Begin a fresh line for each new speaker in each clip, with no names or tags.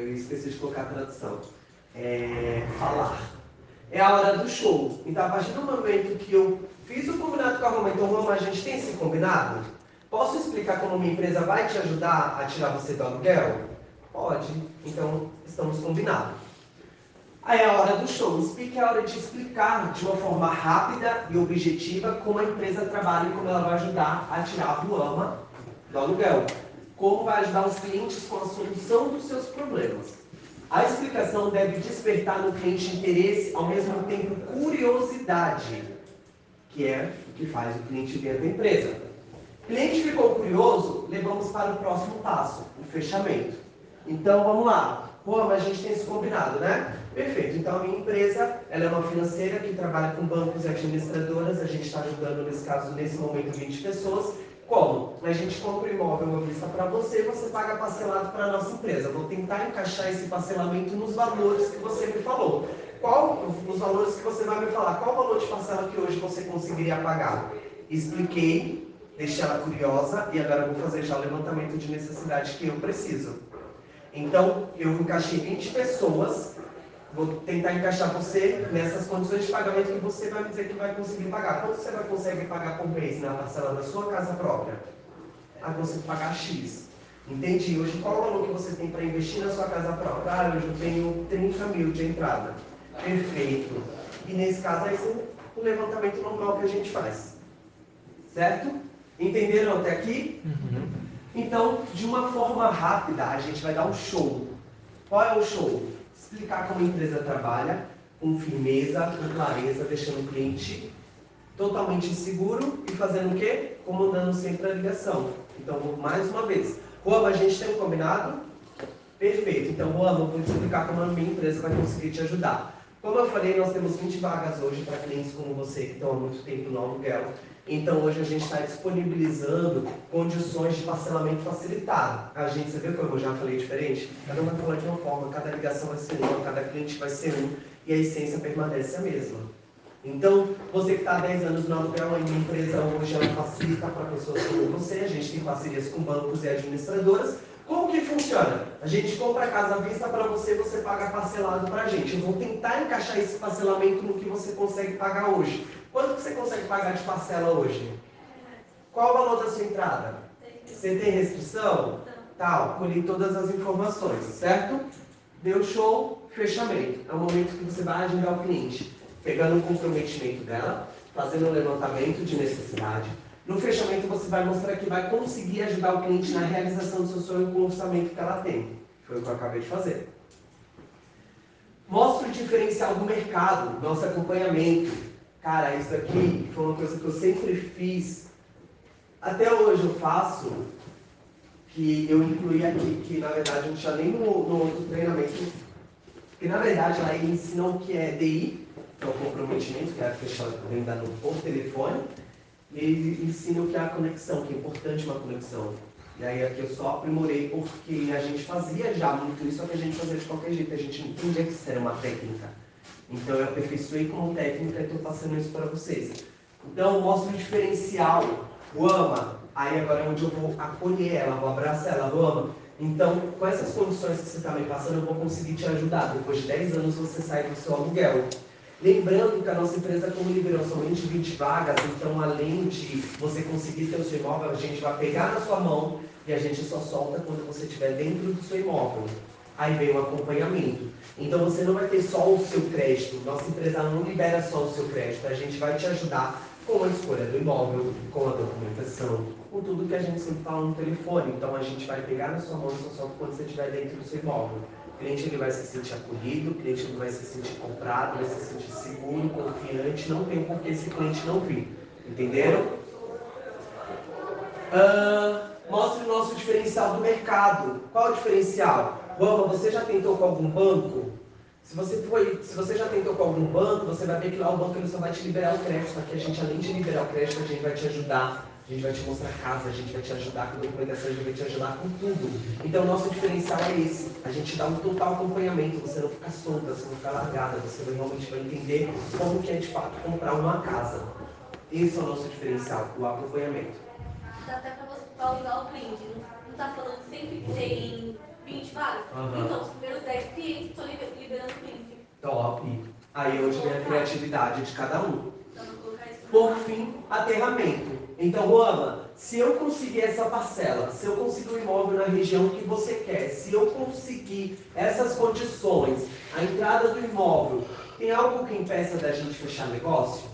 eu esqueci de colocar a tradução. É, falar. É a hora do show. Então, a partir do momento que eu fiz o combinado com a Roma, então, Roma, a gente tem esse combinado? Posso explicar como minha empresa vai te ajudar a tirar você do aluguel? Pode. Então, estamos combinados. Aí é a hora do show. Speak é a hora de explicar de uma forma rápida e objetiva como a empresa trabalha e como ela vai ajudar a tirar do ama do aluguel. Como vai ajudar os clientes com a solução dos seus problemas. A explicação deve despertar no cliente interesse, ao mesmo tempo curiosidade, que é o que faz o cliente vir da empresa. O cliente ficou curioso, levamos para o próximo passo, o fechamento. Então vamos lá. Pô, mas a gente tem esse combinado, né? Perfeito. Então a minha empresa, ela é uma financeira que trabalha com bancos e administradoras. A gente está ajudando nesse caso, nesse momento, 20 pessoas. Como? A gente compra o imóvel à vista para você, você paga parcelado para a nossa empresa. Vou tentar encaixar esse parcelamento nos valores que você me falou. Qual, os valores que você vai me falar, qual o valor de parcela que hoje você conseguiria pagar? Expliquei deixei ela curiosa e agora vou fazer já o levantamento de necessidade que eu preciso. Então, eu encaixei 20 pessoas, vou tentar encaixar você nessas condições de pagamento que você vai me dizer que vai conseguir pagar. Quanto você vai conseguir pagar por mês na parcela da sua casa própria? Ah, consigo pagar X. Entendi. Hoje, qual o valor que você tem para investir na sua casa própria? Ah, hoje eu tenho 30 mil de entrada. Perfeito. E nesse caso, é o levantamento normal que a gente faz. Certo? Entenderam até aqui? Uhum. Então, de uma forma rápida, a gente vai dar um show. Qual é o show? Explicar como a empresa trabalha, com firmeza, com clareza, deixando o cliente totalmente seguro e fazendo o quê? Comandando sempre a ligação. Então, mais uma vez. Juan, a gente tem um combinado? Perfeito. Então, Juan, vou explicar como a minha empresa vai conseguir te ajudar. Como eu falei, nós temos 20 vagas hoje para clientes como você que estão há muito tempo no aluguel. Então hoje a gente está disponibilizando condições de parcelamento facilitado. A gente, você viu como eu já falei diferente? Cada um vai falar de uma forma, cada ligação vai ser uma, cada cliente vai ser um e a essência permanece a mesma. Então, você que está há 10 anos no aluguel, a minha empresa hoje ela facilita para pessoas como você, a gente tem parcerias com bancos e administradoras como que funciona? A gente compra a casa à vista para você, você paga parcelado para a gente. Eu vou tentar encaixar esse parcelamento no que você consegue pagar hoje. Quanto que você consegue pagar de parcela hoje? Qual o valor da sua entrada? Você tem restrição? Tal, colhi todas as informações, certo? Deu show, fechamento. É o momento que você vai agendar o cliente, pegando o comprometimento dela, fazendo um levantamento de necessidade, no fechamento, você vai mostrar que vai conseguir ajudar o cliente na realização do seu sonho com o orçamento que ela tem. Foi o que eu acabei de fazer. Mostra o diferencial do mercado, nosso acompanhamento. Cara, isso aqui foi uma coisa que eu sempre fiz. Até hoje eu faço, que eu incluí aqui, que na verdade não tinha nem no, no outro treinamento. Que na verdade lá ensinam o que é DI, que é o comprometimento, que é a fechar venda por telefone ele ensina o que é a conexão, que é importante uma conexão. E aí aqui eu só aprimorei porque a gente fazia já muito isso, só que a gente fazia de qualquer jeito, a gente não entendia que isso era uma técnica. Então eu aperfeiçoei como técnica e estou passando isso para vocês. Então mostra o diferencial, o ama, aí agora é onde eu vou acolher ela, vou abraçar ela, o ama. Então, com essas condições que você está me passando, eu vou conseguir te ajudar. Depois de 10 anos você sai do seu aluguel. Lembrando que a nossa empresa, como liberou somente 20 vagas, então além de você conseguir ter o seu imóvel, a gente vai pegar na sua mão e a gente só solta quando você estiver dentro do seu imóvel. Aí vem o acompanhamento. Então você não vai ter só o seu crédito. Nossa empresa não libera só o seu crédito. A gente vai te ajudar com a escolha do imóvel, com a documentação, com tudo que a gente sempre fala no telefone. Então a gente vai pegar na sua mão e só solta quando você estiver dentro do seu imóvel cliente ele vai se sentir acolhido, o cliente ele vai se sentir comprado, vai se sentir seguro, confiante, não tem por que esse cliente não vir. Entenderam? Uh, mostre o nosso diferencial do mercado. Qual o diferencial? Vamos, você já tentou com algum banco? Se você, foi, se você já tentou com algum banco, você vai ver que lá o banco ele só vai te liberar o crédito. Aqui a gente, além de liberar o crédito, a gente vai te ajudar a gente vai te mostrar casa, a gente vai te ajudar com documentação, a gente vai te ajudar com tudo. Então, o nosso diferencial é esse. A gente dá um total acompanhamento, você não fica solta, você não fica largada, você realmente vai entender como que é de fato comprar uma casa. Esse é o nosso diferencial, o acompanhamento.
Dá até para você alugar o cliente. Não está falando sempre que tem 20 vagas.
Aham.
Então, os primeiros 10 clientes estou liberando 15.
Top. Aí é onde vem a criatividade de cada um.
Então,
Por fim, aterramento. Então, Luana, se eu conseguir essa parcela, se eu conseguir o imóvel na região que você quer, se eu conseguir essas condições, a entrada do imóvel, tem algo que impeça da gente fechar negócio?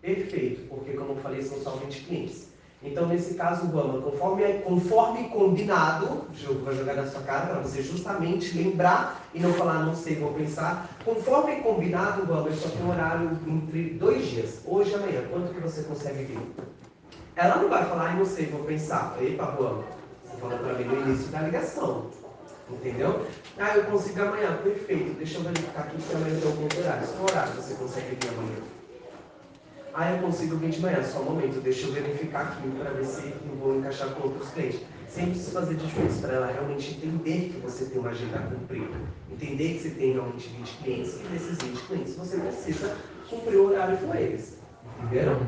Perfeito, porque como eu falei, são somente clientes. Então, nesse caso, Rama, conforme, conforme combinado, jogo vai jogar na sua cara para você justamente lembrar e não falar, não sei, vou pensar. Conforme combinado, Rama, eu só tenho um horário entre dois dias, hoje e amanhã. Quanto que você consegue vir? Ela não vai falar, não sei, vou pensar. Epa, Rama, você falou para mim no início da ligação. Entendeu? Ah, eu consigo amanhã. Perfeito. Deixa eu verificar aqui se amanhã tem algum horário. Qual horário você consegue vir amanhã? Ah, eu consigo vir de manhã, só um momento, deixa eu verificar aqui para ver se eu vou encaixar com outros clientes. Sem precisar fazer diferença para ela realmente entender que você tem uma agenda cumprida. Entender que você tem realmente 20 clientes e desses 20 clientes você precisa cumprir o horário com eles. Entenderam?